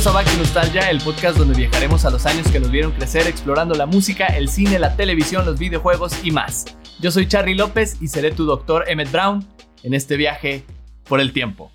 Bienvenidos a Back to Nostalgia, el podcast donde viajaremos a los años que nos vieron crecer explorando la música, el cine, la televisión, los videojuegos y más. Yo soy Charlie López y seré tu doctor Emmett Brown en este viaje por el tiempo.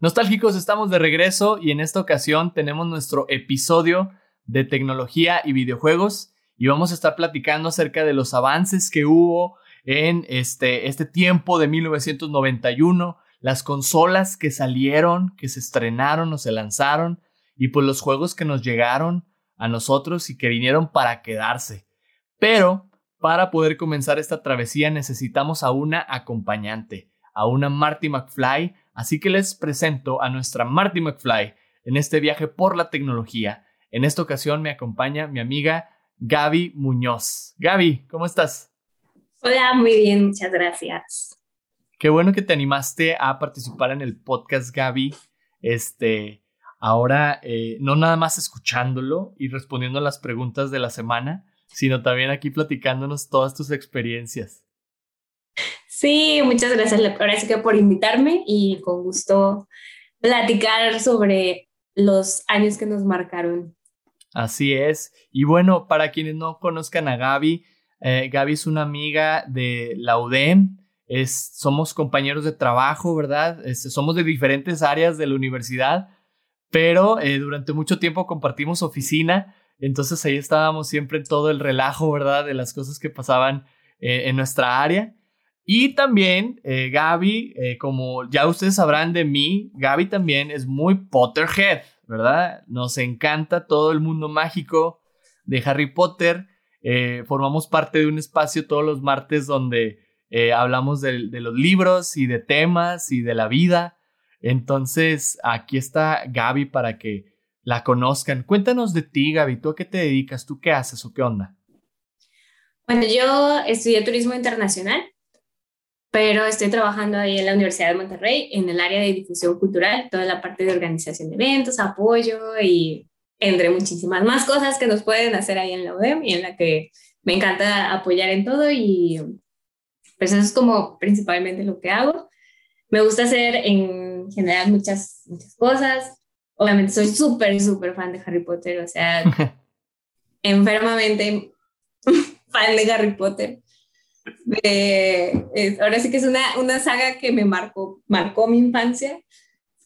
Nostálgicos, estamos de regreso y en esta ocasión tenemos nuestro episodio de tecnología y videojuegos y vamos a estar platicando acerca de los avances que hubo en este, este tiempo de 1991, las consolas que salieron, que se estrenaron o se lanzaron y pues los juegos que nos llegaron a nosotros y que vinieron para quedarse. Pero para poder comenzar esta travesía necesitamos a una acompañante, a una Marty McFly, así que les presento a nuestra Marty McFly en este viaje por la tecnología. En esta ocasión me acompaña mi amiga Gaby Muñoz. Gaby, ¿cómo estás? Hola, muy bien, muchas gracias. Qué bueno que te animaste a participar en el podcast, Gaby. Este, ahora eh, no nada más escuchándolo y respondiendo a las preguntas de la semana, sino también aquí platicándonos todas tus experiencias. Sí, muchas gracias, Gracias que por invitarme y con gusto platicar sobre los años que nos marcaron. Así es. Y bueno, para quienes no conozcan a Gaby, eh, Gaby es una amiga de la UDEM, somos compañeros de trabajo, ¿verdad? Este, somos de diferentes áreas de la universidad, pero eh, durante mucho tiempo compartimos oficina entonces ahí estábamos siempre en todo el relajo, ¿verdad? De las cosas que pasaban eh, en nuestra área. Y también eh, Gaby, eh, como ya ustedes sabrán de mí, Gaby también es muy Potterhead, ¿verdad? Nos encanta todo el mundo mágico de Harry Potter. formamos parte de un espacio todos los martes donde hablamos de, de los libros y de temas y de la vida. Entonces, aquí está Gaby para que la conozcan. Cuéntanos de ti, Gaby. ¿Tú a qué te dedicas? ¿Tú qué haces o qué onda? Bueno, yo estudié turismo internacional, pero estoy trabajando ahí en la Universidad de Monterrey en el área de difusión cultural, toda la parte de organización de eventos, apoyo y entre muchísimas más cosas que nos pueden hacer ahí en la UDEM y en la que me encanta apoyar en todo y pues eso es como principalmente lo que hago. Me gusta hacer en general muchas, muchas cosas, obviamente soy súper, súper fan de Harry Potter, o sea, enfermamente fan de Harry Potter. ahora sí que es una, una saga que me marcó, marcó mi infancia.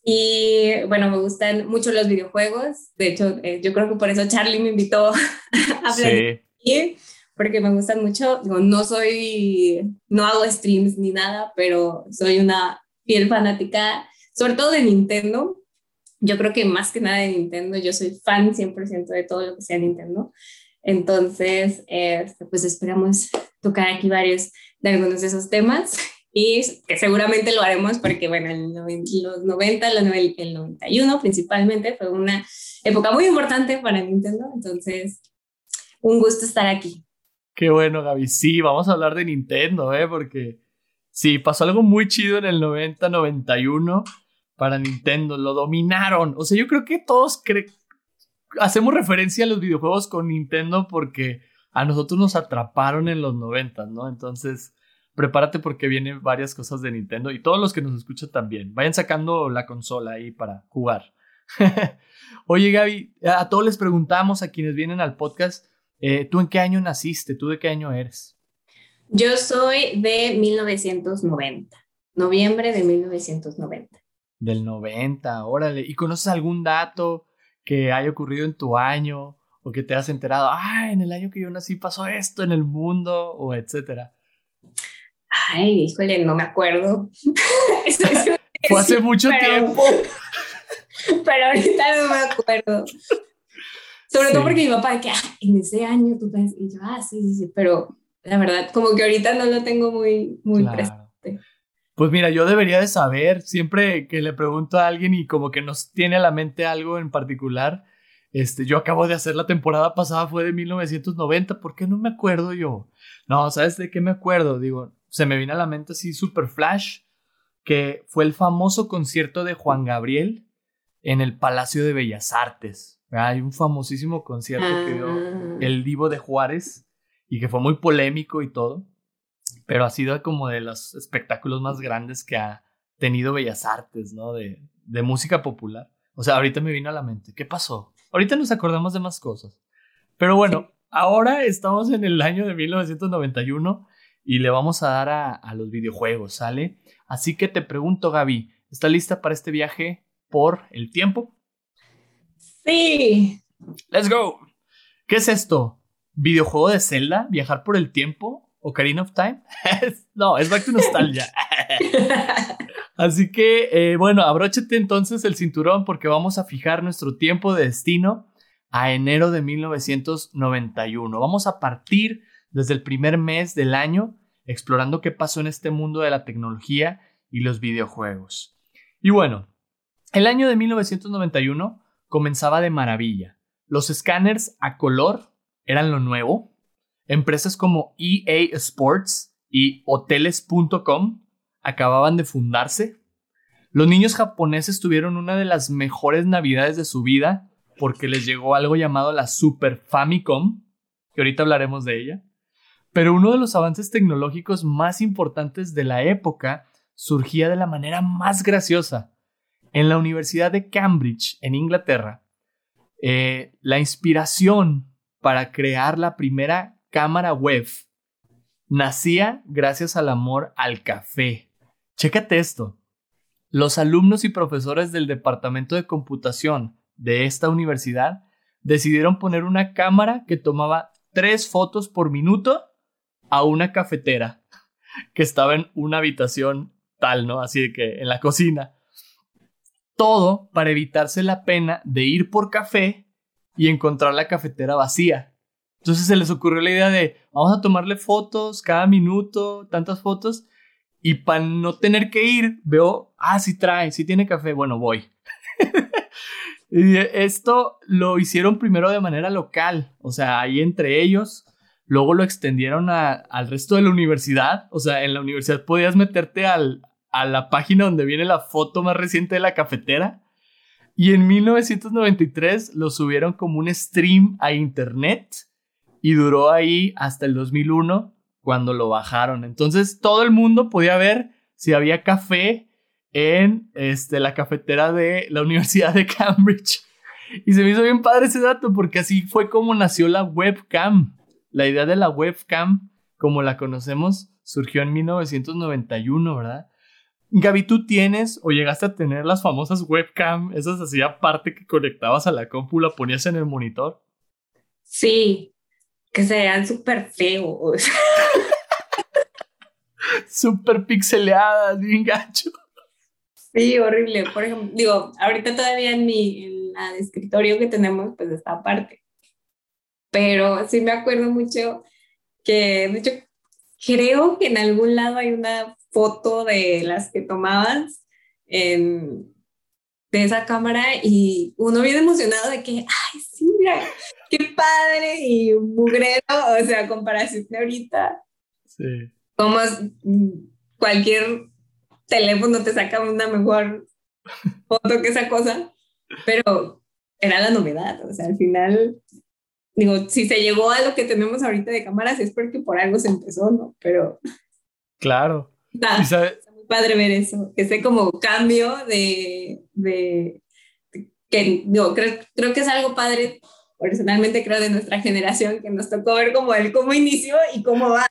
Y bueno, me gustan mucho los videojuegos. De hecho, eh, yo creo que por eso Charlie me invitó a hablar sí. Porque me gustan mucho. no soy, no hago streams ni nada, pero soy una fiel fanática, sobre todo de Nintendo yo creo que más que nada de Nintendo, yo soy fan 100% de todo lo que sea Nintendo. Entonces, este, pues esperamos tocar aquí varios de algunos de esos temas y que seguramente lo haremos porque, bueno, en los 90, el 91 principalmente fue una época muy importante para Nintendo. Entonces, un gusto estar aquí. Qué bueno, Gaby. Sí, vamos a hablar de Nintendo, ¿eh? Porque sí, pasó algo muy chido en el 90, 91 para Nintendo, lo dominaron. O sea, yo creo que todos hacemos referencia a los videojuegos con Nintendo porque a nosotros nos atraparon en los 90, ¿no? Entonces, prepárate porque vienen varias cosas de Nintendo y todos los que nos escuchan también. Vayan sacando la consola ahí para jugar. Oye, Gaby, a todos les preguntamos a quienes vienen al podcast, eh, ¿tú en qué año naciste? ¿Tú de qué año eres? Yo soy de 1990, noviembre de 1990 del 90, órale. ¿Y conoces algún dato que haya ocurrido en tu año o que te has enterado, ah, en el año que yo nací pasó esto en el mundo o etcétera? Ay, híjole, no me acuerdo. Fue hace mucho tiempo. Pero ahorita no me acuerdo. Sobre todo porque mi papá, que ah, en ese año tú pensas, y yo, ah, sí, sí, sí, pero la verdad, como que ahorita no lo tengo muy, muy presente. Pues mira, yo debería de saber, siempre que le pregunto a alguien y como que nos tiene a la mente algo en particular, este, yo acabo de hacer la temporada pasada, fue de 1990, ¿por qué no me acuerdo yo? No, ¿sabes de qué me acuerdo? Digo, se me viene a la mente así super flash, que fue el famoso concierto de Juan Gabriel en el Palacio de Bellas Artes. Hay un famosísimo concierto que dio ah. el Divo de Juárez y que fue muy polémico y todo pero ha sido como de los espectáculos más grandes que ha tenido Bellas Artes, ¿no? De, de música popular. O sea, ahorita me vino a la mente. ¿Qué pasó? Ahorita nos acordamos de más cosas. Pero bueno, ahora estamos en el año de 1991 y le vamos a dar a, a los videojuegos, ¿sale? Así que te pregunto, Gaby, ¿está lista para este viaje por el tiempo? Sí. Let's go. ¿Qué es esto? ¿Videojuego de Zelda? ¿Viajar por el tiempo? ¿Ocarina of Time? no, es Back to Nostalgia. Así que, eh, bueno, abróchate entonces el cinturón porque vamos a fijar nuestro tiempo de destino a enero de 1991. Vamos a partir desde el primer mes del año explorando qué pasó en este mundo de la tecnología y los videojuegos. Y bueno, el año de 1991 comenzaba de maravilla. Los escáneres a color eran lo nuevo. Empresas como EA Sports y hoteles.com acababan de fundarse. Los niños japoneses tuvieron una de las mejores navidades de su vida porque les llegó algo llamado la Super Famicom, que ahorita hablaremos de ella. Pero uno de los avances tecnológicos más importantes de la época surgía de la manera más graciosa. En la Universidad de Cambridge, en Inglaterra, eh, la inspiración para crear la primera cámara web nacía gracias al amor al café. Chécate esto. Los alumnos y profesores del departamento de computación de esta universidad decidieron poner una cámara que tomaba tres fotos por minuto a una cafetera que estaba en una habitación tal, ¿no? Así que en la cocina. Todo para evitarse la pena de ir por café y encontrar la cafetera vacía. Entonces se les ocurrió la idea de vamos a tomarle fotos cada minuto, tantas fotos, y para no tener que ir, veo, ah, sí trae, sí tiene café, bueno, voy. y esto lo hicieron primero de manera local, o sea, ahí entre ellos, luego lo extendieron al resto de la universidad, o sea, en la universidad podías meterte al, a la página donde viene la foto más reciente de la cafetera. Y en 1993 lo subieron como un stream a internet y duró ahí hasta el 2001 cuando lo bajaron. Entonces todo el mundo podía ver si había café en este, la cafetera de la Universidad de Cambridge. Y se me hizo bien padre ese dato porque así fue como nació la webcam. La idea de la webcam, como la conocemos, surgió en 1991, ¿verdad? Gaby, ¿tú tienes o llegaste a tener las famosas webcam? Esas así aparte que conectabas a la compu, la ponías en el monitor. Sí, que se vean súper feos. súper pixeleadas, bien gacho. Sí, horrible. Por ejemplo, digo, ahorita todavía en mi en la escritorio que tenemos, pues está aparte. Pero sí me acuerdo mucho que, de hecho, creo que en algún lado hay una foto de las que tomabas en, de esa cámara y uno bien emocionado de que, ay, sí, mira, qué padre y mugrero, o sea, comparación de ahorita. Sí. Como cualquier teléfono te saca una mejor foto que esa cosa, pero era la novedad, o sea, al final, digo, si se llegó a lo que tenemos ahorita de cámaras es porque por algo se empezó, ¿no? Pero... Claro. Está, muy padre ver eso, ese como cambio de, de, que digo, creo, creo que es algo padre personalmente creo de nuestra generación que nos tocó ver como el cómo inició y cómo va,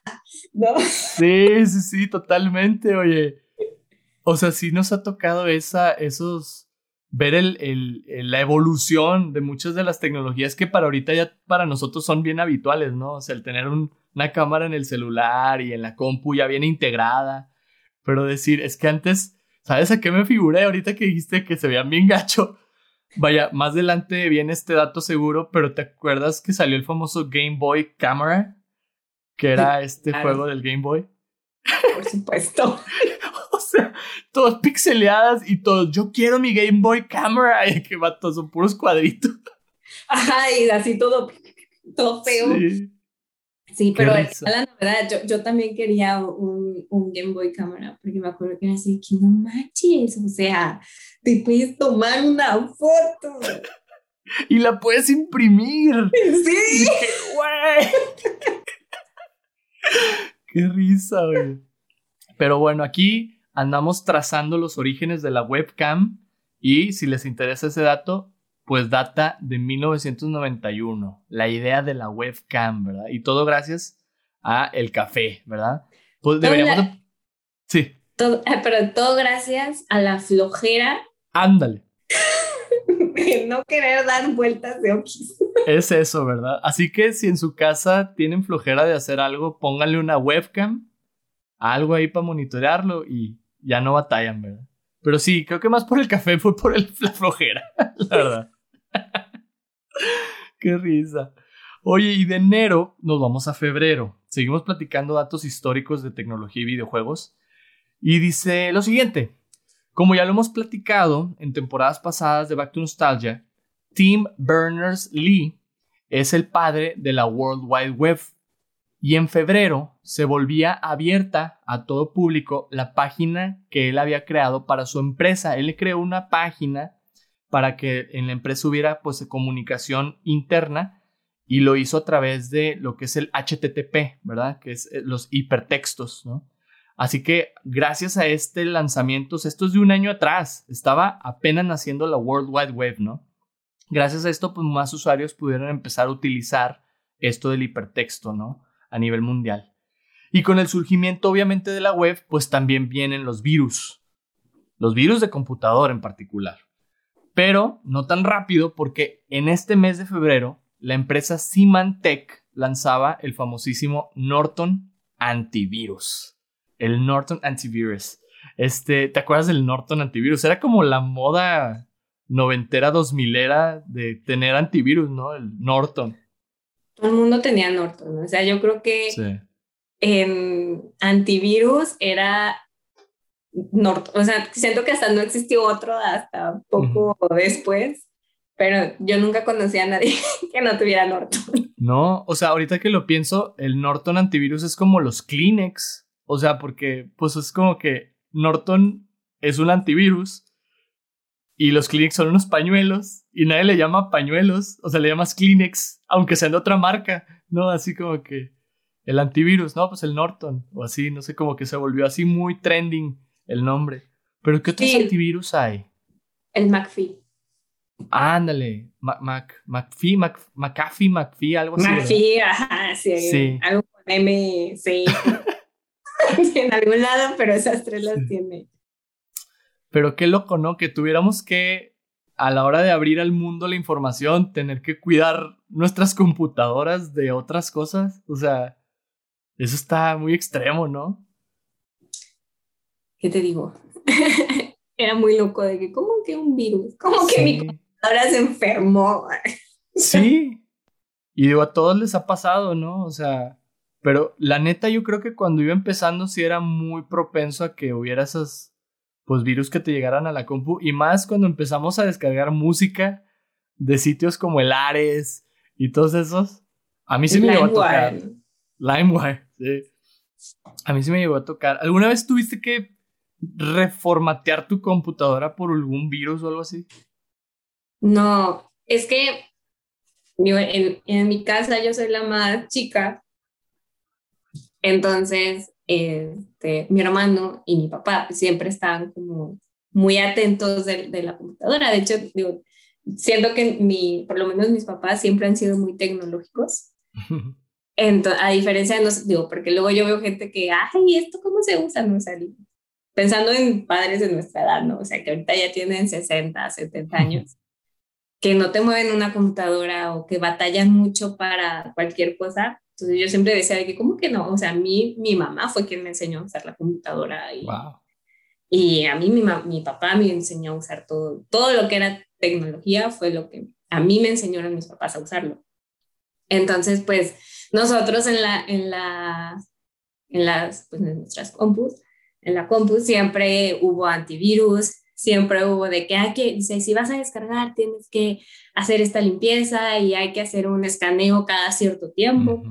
¿no? Sí, sí, sí, totalmente, oye. O sea, sí nos ha tocado esa, esos, ver el, el, la evolución de muchas de las tecnologías que para ahorita ya para nosotros son bien habituales, ¿no? O sea, el tener una cámara en el celular y en la compu ya viene integrada, pero decir, es que antes, ¿sabes a qué me figuré ahorita que dijiste que se veían bien gacho? Vaya, más adelante viene este dato seguro, pero ¿te acuerdas que salió el famoso Game Boy Camera? Que era este juego del Game Boy. Por supuesto. o sea, todos pixeleadas y todos, yo quiero mi Game Boy Camera. Y que va, son puros cuadritos. Ajá, y así todo, todo feo. Sí. Sí, pero la novedad, yo, yo también quería un, un, Game Boy Camera, porque me acuerdo que era así, que no manches, o sea, te puedes tomar una foto. Y la puedes imprimir. Sí. güey. Qué risa, güey. Pero bueno, aquí andamos trazando los orígenes de la webcam Y si les interesa ese dato, pues data de 1991, la idea de la webcam, ¿verdad? Y todo gracias a el café, ¿verdad? Pues deberíamos... Sí. Todo, pero todo gracias a la flojera. Ándale. de no querer dar vueltas de okis. Es eso, ¿verdad? Así que si en su casa tienen flojera de hacer algo, pónganle una webcam, algo ahí para monitorearlo y ya no batallan, ¿verdad? Pero sí, creo que más por el café fue por el, la flojera, la verdad. Qué risa. Oye, y de enero nos vamos a febrero. Seguimos platicando datos históricos de tecnología y videojuegos. Y dice lo siguiente. Como ya lo hemos platicado en temporadas pasadas de Back to Nostalgia, Tim Berners-Lee es el padre de la World Wide Web. Y en febrero se volvía abierta a todo público la página que él había creado para su empresa. Él creó una página para que en la empresa hubiera pues comunicación interna y lo hizo a través de lo que es el HTTP, ¿verdad? Que es eh, los hipertextos, ¿no? Así que gracias a este lanzamiento, esto es de un año atrás, estaba apenas naciendo la World Wide Web, ¿no? Gracias a esto, pues más usuarios pudieron empezar a utilizar esto del hipertexto, ¿no? A nivel mundial. Y con el surgimiento, obviamente, de la web, pues también vienen los virus. Los virus de computador en particular pero no tan rápido porque en este mes de febrero la empresa Symantec lanzaba el famosísimo Norton Antivirus. El Norton Antivirus. Este, ¿te acuerdas del Norton Antivirus? Era como la moda noventera, dos milera de tener antivirus, ¿no? El Norton. Todo el mundo tenía Norton. O sea, yo creo que en antivirus era o sea, siento que hasta no existió otro hasta poco después, pero yo nunca conocí a nadie que no tuviera Norton. No, o sea, ahorita que lo pienso, el Norton antivirus es como los Kleenex, o sea, porque pues es como que Norton es un antivirus y los Kleenex son unos pañuelos y nadie le llama pañuelos, o sea, le llamas Kleenex, aunque sean de otra marca, ¿no? Así como que el antivirus, no, pues el Norton, o así, no sé, como que se volvió así muy trending el nombre. ¿Pero qué otros antivirus hay? El McAfee. Ándale, Mac, Mac, McAfee, Mac, McAfee, McAfee, algo así. McAfee, ajá, sí, sí. Algo con M, sí. en algún lado, pero esas tres las tiene. Pero qué loco, ¿no? Que tuviéramos que, a la hora de abrir al mundo la información, tener que cuidar nuestras computadoras de otras cosas. O sea, eso está muy extremo, ¿no? ¿Qué te digo? Era muy loco de que, ¿cómo que un virus? ¿Cómo que mi computadora se enfermó? sí. Y digo, a todos les ha pasado, ¿no? O sea, pero la neta yo creo que cuando iba empezando sí era muy propenso a que hubiera esos, pues, virus que te llegaran a la compu. Y más cuando empezamos a descargar música de sitios como el Ares y todos esos. A mí sí me llegó a tocar. LimeWire, sí. A mí sí me llegó a tocar. ¿Alguna vez tuviste que reformatear tu computadora por algún virus o algo así? No, es que en, en mi casa yo soy la más chica, entonces este, mi hermano y mi papá siempre estaban como muy atentos de, de, la computadora. De hecho, digo, siento que mi, por lo menos mis papás siempre han sido muy tecnológicos. Entonces, a diferencia de nosotros, digo, porque luego yo veo gente que, ay, ¿esto cómo se usa? No, o pensando en padres de nuestra edad, ¿no? O sea, que ahorita ya tienen 60, 70 años, que no te mueven una computadora o que batallan mucho para cualquier cosa. Entonces yo siempre decía que, ¿cómo que no? O sea, a mí, mi mamá fue quien me enseñó a usar la computadora y, y a mí mi, mi papá me enseñó a usar todo, todo lo que era tecnología fue lo que a mí me enseñaron mis papás a usarlo. Entonces, pues nosotros en la, en la, en las, pues en nuestras compus, en la compu siempre hubo antivirus, siempre hubo de que hay que, si vas a descargar, tienes que hacer esta limpieza y hay que hacer un escaneo cada cierto tiempo.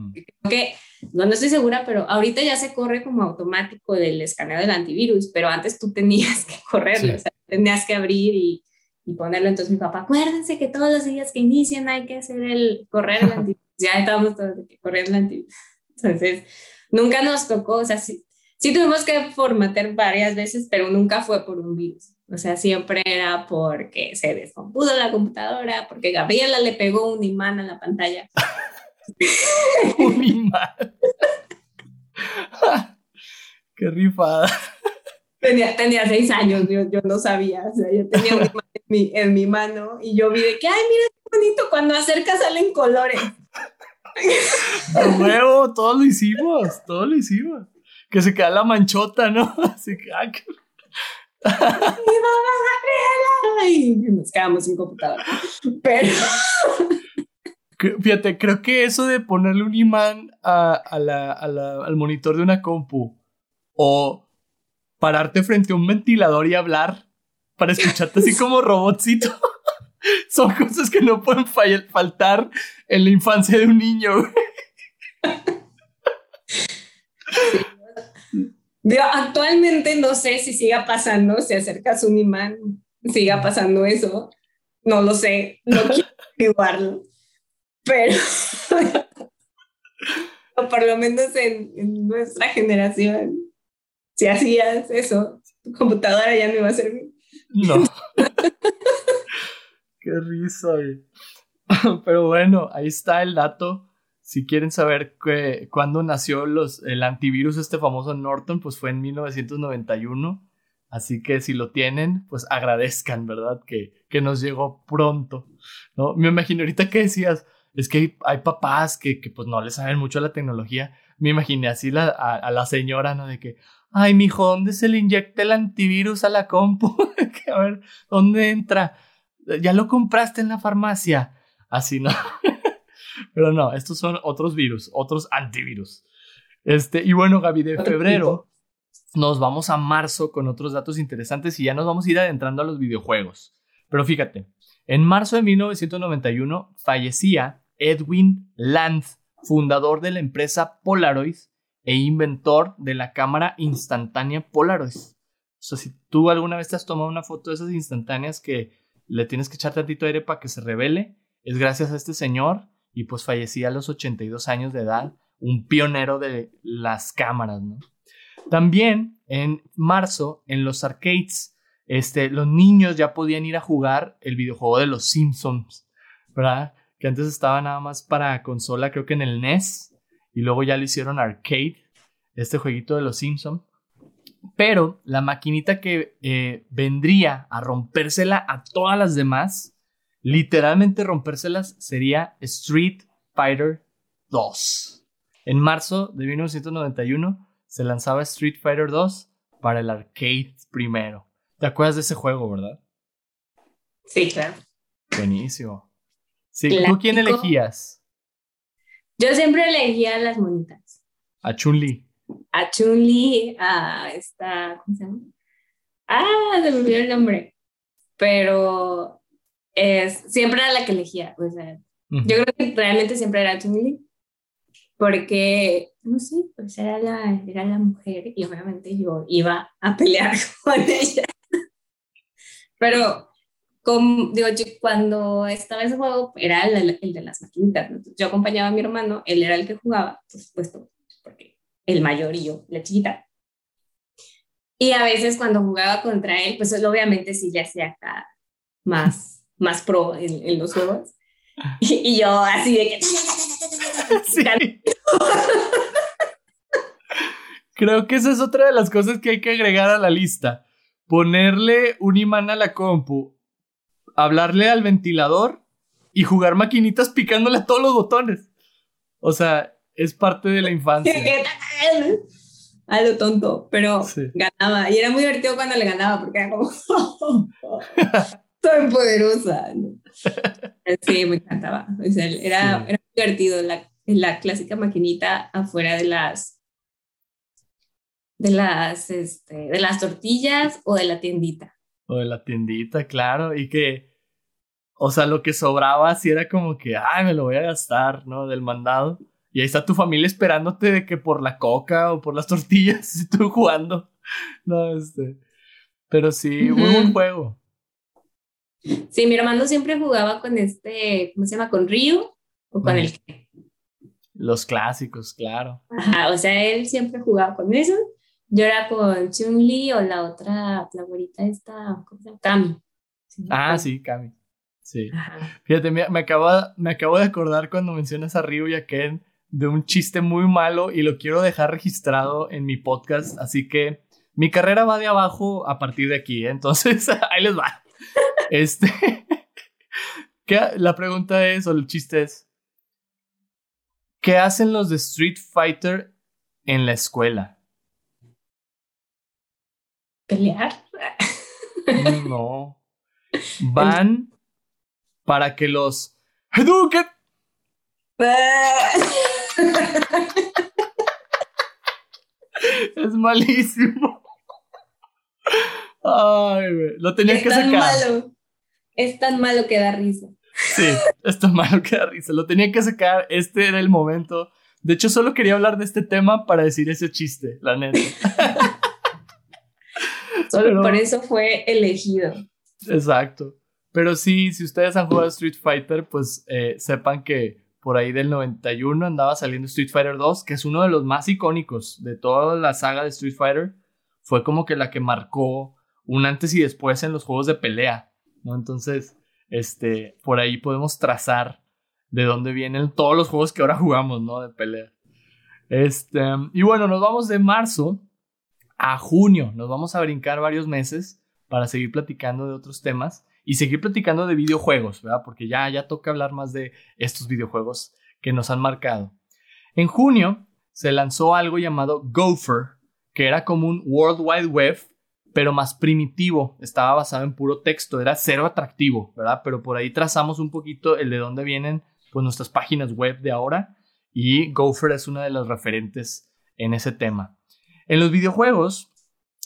que, no, estoy segura, pero ahorita ya se corre como automático del escaneo del antivirus, pero antes tú tenías que correrlo, o sea, tenías que abrir y, y, ponerlo. Entonces mi papá, acuérdense que todos los días que inician hay que hacer el correr el antivirus. ya estábamos todos de que correr el antivirus. Entonces, nunca nos tocó, o sea, sí, sí tuvimos que formatear varias veces, pero nunca fue por un virus. O sea, siempre era porque se descompuso la computadora, porque Gabriela le pegó un imán a la pantalla. un imán. Qué rifada. Tenía, tenía seis años, yo, yo no sabía. O sea, yo tenía un imán en mi, en mi mano y yo vi de que, ay, mira qué bonito, cuando acerca salen colores. De nuevo, todo lo hicimos, todo lo hicimos. Que se queda la manchota, ¿no? Así que, ah, y nos quedamos sin computadora. Pero. Fíjate, creo que eso de ponerle un imán a, la, al monitor de una compu o pararte frente a un ventilador y hablar para escucharte así como robotcito son cosas que no pueden faltar en la infancia de un niño. Actualmente no sé si siga pasando, si acercas un imán, siga pasando eso. No lo sé, no quiero igualarlo. Pero, por lo menos en, nuestra generación, si hacías eso, tu computadora ya no iba a servir. No. Qué risa. Pero bueno, ahí está el dato si quieren saber cuándo nació los, el antivirus, este famoso Norton, pues fue en 1991. Así que si lo tienen, pues agradezcan, ¿verdad? Que, que nos llegó pronto, ¿no? Me imagino ahorita que decías, es que hay, papás que, que, pues no les saben mucho la tecnología. Me imaginé así la, a, la señora, ¿no? De que, ay, mijo, ¿dónde se le inyecta el antivirus a la compu? a ver, ¿dónde entra? Ya lo compraste en la farmacia. Así, ¿no? Pero no, estos son otros virus, otros antivirus. Este, y bueno, Gaby, de febrero nos vamos a marzo con otros datos interesantes y ya nos vamos a ir adentrando a los videojuegos. Pero fíjate, en marzo de 1991 fallecía Edwin Land, fundador de la empresa Polaroid e inventor de la cámara instantánea Polaroid. O sea, si tú alguna vez te has tomado una foto de esas instantáneas que le tienes que echar tantito aire para que se revele, es gracias a este señor y pues fallecía a los 82 años de edad, un pionero de las cámaras, ¿no? También en marzo, en los arcades, este, los niños ya podían ir a jugar el videojuego de los Simpsons, ¿verdad? Que antes estaba nada más para consola, creo que en el NES, y luego ya lo hicieron arcade, este jueguito de los Simpsons. Pero la maquinita que eh, vendría a rompérsela a todas las demás literalmente rompérselas sería Street Fighter 2. En marzo de 1991 se lanzaba Street Fighter 2 para el arcade primero. ¿Te acuerdas de ese juego, verdad? Sí, claro. Buenísimo. Sí, ¿tú quién elegías? Yo siempre elegía a las monitas. A Chun-Li. A Chun-Li, a esta, ¿cómo se llama? Ah, se me olvidó el nombre. Pero es, siempre era la que elegía. O sea, Yo creo que realmente siempre era chun porque, no sé, pues era la, era la mujer y obviamente yo iba a pelear con ella. Pero, como, digo, cuando estaba ese juego, era el, el de las maquinitas. Yo acompañaba a mi hermano, él era el que jugaba, por supuesto, porque el mayor y yo, la chiquita. Y a veces cuando jugaba contra él, pues obviamente sí ya hacía acá más más pro en, los juegos. Y, yo así de que... Creo que esa es otra de las cosas que hay que agregar a la lista. Ponerle un imán a la compu, hablarle al ventilador y jugar maquinitas picándole a todos los botones. O sea, es parte de la infancia. a lo tonto, pero ganaba. Y era muy divertido cuando le ganaba porque era como... tan poderosa. Sí, me encantaba. era, era divertido la, la clásica maquinita afuera de las de las este, de las tortillas o de la tiendita. O de la tiendita, claro, y que o sea, lo que sobraba si era como que, ay, me lo voy a gastar, ¿no? Del mandado. Y ahí está tu familia esperándote de que por la coca o por las tortillas, y tú jugando. No, este. Pero sí, muy buen juego. Sí, mi hermano siempre jugaba con este, ¿cómo se llama? Con Ryu o con el Los clásicos, claro. Ajá, o sea, él siempre jugaba con eso Yo era con Chun-Li o la otra, la esta, ¿cómo se llama? Kami. ah, sí, Kami. Sí. Fíjate, me, me, acabo, me acabo de acordar cuando mencionas a Ryu y a Ken de un chiste muy malo y lo quiero dejar registrado en mi podcast, así que mi carrera va de abajo a partir de aquí, ¿eh? entonces ahí les va. Este, la pregunta es, o el chiste es, ¿qué hacen los de Street Fighter en la escuela? ¿Pelear? No. Van para que los Hadouken es malísimo. Ay, Lo tenía que sacar. Malo. Es tan malo que da risa. Sí, es tan malo que da risa. Lo tenía que sacar. Este era el momento. De hecho, solo quería hablar de este tema para decir ese chiste, la neta. Solo por eso fue elegido. Exacto. Pero sí, si ustedes han jugado Street Fighter, pues eh, sepan que por ahí del 91 andaba saliendo Street Fighter 2, que es uno de los más icónicos de toda la saga de Street Fighter. Fue como que la que marcó un antes y después en los juegos de pelea, ¿no? Entonces, este, por ahí podemos trazar de dónde vienen todos los juegos que ahora jugamos, ¿no? De pelea. Este, y bueno, nos vamos de marzo a junio. Nos vamos a brincar varios meses para seguir platicando de otros temas y seguir platicando de videojuegos, ¿verdad? Porque ya, ya toca hablar más de estos videojuegos que nos han marcado. En junio se lanzó algo llamado Gopher, que era como un World Wide Web, pero más primitivo, estaba basado en puro texto, era cero atractivo, ¿verdad? Pero por ahí trazamos un poquito el de dónde vienen pues, nuestras páginas web de ahora y Gopher es una de las referentes en ese tema. En los videojuegos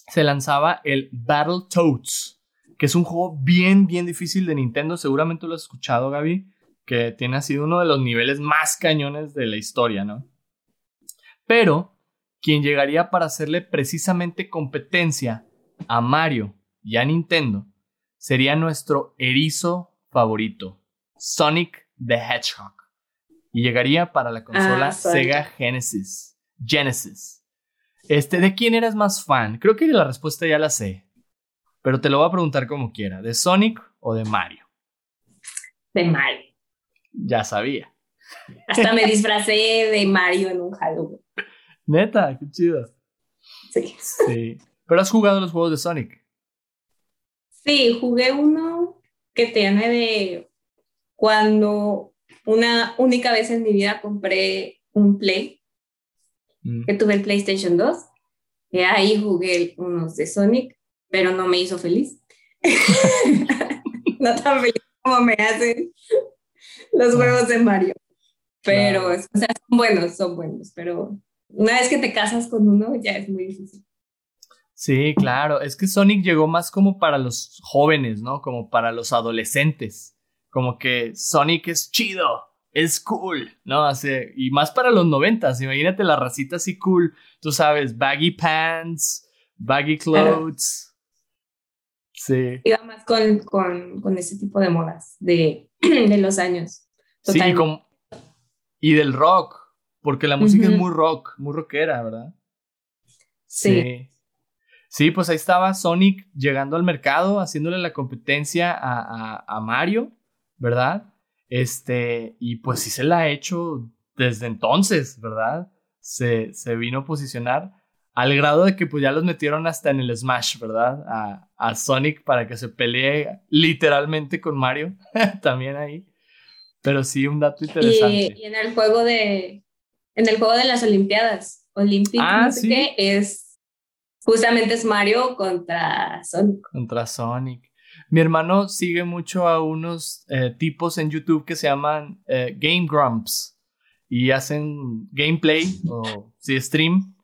se lanzaba el Battletoads, que es un juego bien, bien difícil de Nintendo. Seguramente lo has escuchado, Gaby, que tiene sido uno de los niveles más cañones de la historia, ¿no? Pero quien llegaría para hacerle precisamente competencia a Mario y a Nintendo sería nuestro erizo favorito, Sonic the Hedgehog. Y llegaría para la consola ah, Sega Genesis. Genesis. Este, ¿de quién eras más fan? Creo que la respuesta ya la sé. Pero te lo voy a preguntar como quiera, ¿de Sonic o de Mario? De Mario. Ya sabía. Hasta me disfracé de Mario en un Halloween. Neta, qué chido. Sí. Sí. ¿Pero has jugado los juegos de Sonic? Sí, jugué uno que tiene de cuando una única vez en mi vida compré un Play, mm. que tuve el PlayStation 2, y ahí jugué unos de Sonic pero no me hizo feliz. no tan feliz como me hacen los juegos de Mario. Pero, o sea, son buenos, son buenos, pero una vez que te casas con uno ya es muy difícil. Sí, claro, es que Sonic llegó más como para los jóvenes, ¿no? Como para los adolescentes. Como que Sonic es chido, es cool, ¿no? Así, y más para los noventas, imagínate la racita así cool, tú sabes, baggy pants, baggy clothes. Sí. Iba más con, con, con ese tipo de modas de, de los años. Sí, y del rock, porque la música es muy rock, muy rockera, ¿verdad? Sí. sí. Pues ahí estaba Sonic llegando al mercado, haciéndole la competencia a, a, a, Mario, ¿verdad? Este, y pues sí se la ha hecho desde entonces, ¿verdad? Se, se vino a posicionar al grado de que pues ya los metieron hasta en el Smash, ¿verdad? A, a Sonic para que se pelee literalmente con Mario, también ahí. Pero sí, un dato interesante. Y, en el juego de, en el juego de las Olimpiadas, Olympic, ah, es justamente es Mario contra Sonic. Contra Sonic. Mi hermano sigue mucho a unos eh, tipos en YouTube que se llaman eh, Game Grumps y hacen gameplay o sí, stream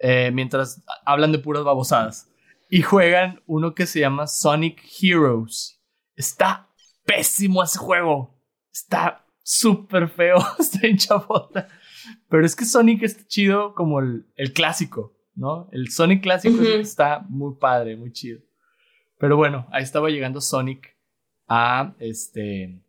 eh, mientras hablan de puras babosadas. Y juegan uno que se llama Sonic Heroes. Está pésimo ese juego. Está súper feo. Está en chapota. Pero es que Sonic está chido como el clásico, ¿no? El Sonic clásico está muy padre, muy chido. Pero bueno, ahí estaba llegando Sonic a este.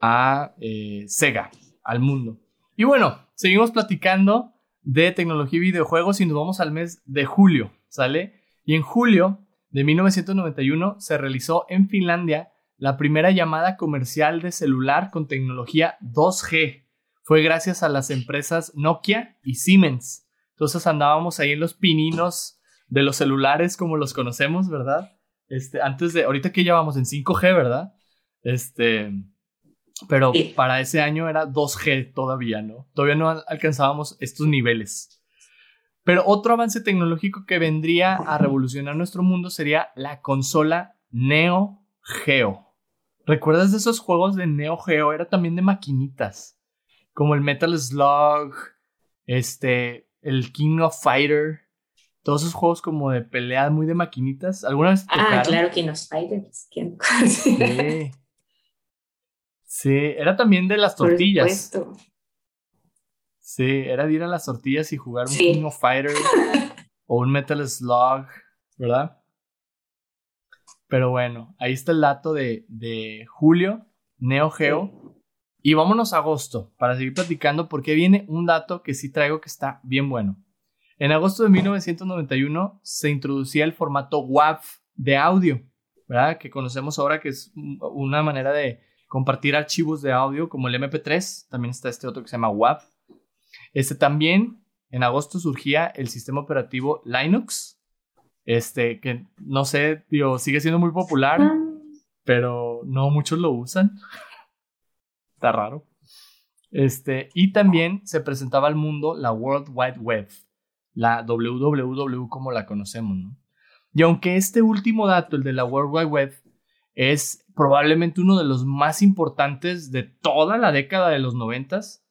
a eh, Sega, al mundo. Y bueno, seguimos platicando de tecnología y videojuegos y nos vamos al mes de julio, ¿sale? Y en julio de 1991 se realizó en Finlandia la primera llamada comercial de celular con tecnología 2G. Fue gracias a las empresas Nokia y Siemens. Entonces andábamos ahí en los pininos de los celulares como los conocemos, ¿verdad? Este, antes de, ahorita que ya vamos en 5G, ¿verdad? Este, pero para ese año era 2G todavía, ¿no? Todavía no alcanzábamos estos niveles. Pero otro avance tecnológico que vendría a revolucionar nuestro mundo sería la consola Neo Geo. ¿Recuerdas de esos juegos de Neo Geo? Era también de maquinitas. Como el Metal Slug, este, el King of Fighter. Todos esos juegos como de pelea muy de maquinitas. ¿Alguna vez Ah, claro, King of Fighters. Sí. sí, era también de las tortillas. Por Sí, era de ir a las tortillas y jugar un King of Fighter o un Metal Slug, ¿verdad? Pero bueno, ahí está el dato de, de julio, Neo Geo. Y vámonos a agosto para seguir platicando porque viene un dato que sí traigo que está bien bueno. En agosto de 1991 se introducía el formato WAV de audio, ¿verdad? Que conocemos ahora que es una manera de compartir archivos de audio como el MP3. También está este otro que se llama WAV. Este también, en agosto surgía el sistema operativo Linux, este, que no sé, digo, sigue siendo muy popular, ah. pero no muchos lo usan. Está raro. Este, y también se presentaba al mundo la World Wide Web, la WWW como la conocemos, ¿no? Y aunque este último dato, el de la World Wide Web, es probablemente uno de los más importantes de toda la década de los noventas,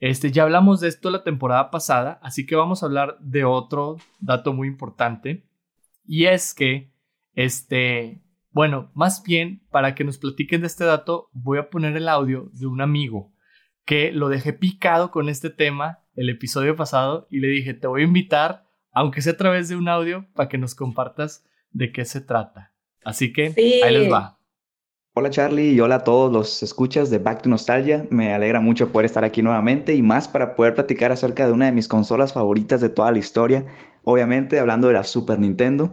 este, ya hablamos de esto la temporada pasada, así que vamos a hablar de otro dato muy importante. Y es que, este, bueno, más bien, para que nos platiquen de este dato, voy a poner el audio de un amigo que lo dejé picado con este tema el episodio pasado y le dije, te voy a invitar, aunque sea a través de un audio, para que nos compartas de qué se trata. Así que ahí les va. Hola Charlie y hola a todos los escuchas de Back to Nostalgia. Me alegra mucho poder estar aquí nuevamente y más para poder platicar acerca de una de mis consolas favoritas de toda la historia, obviamente hablando de la Super Nintendo,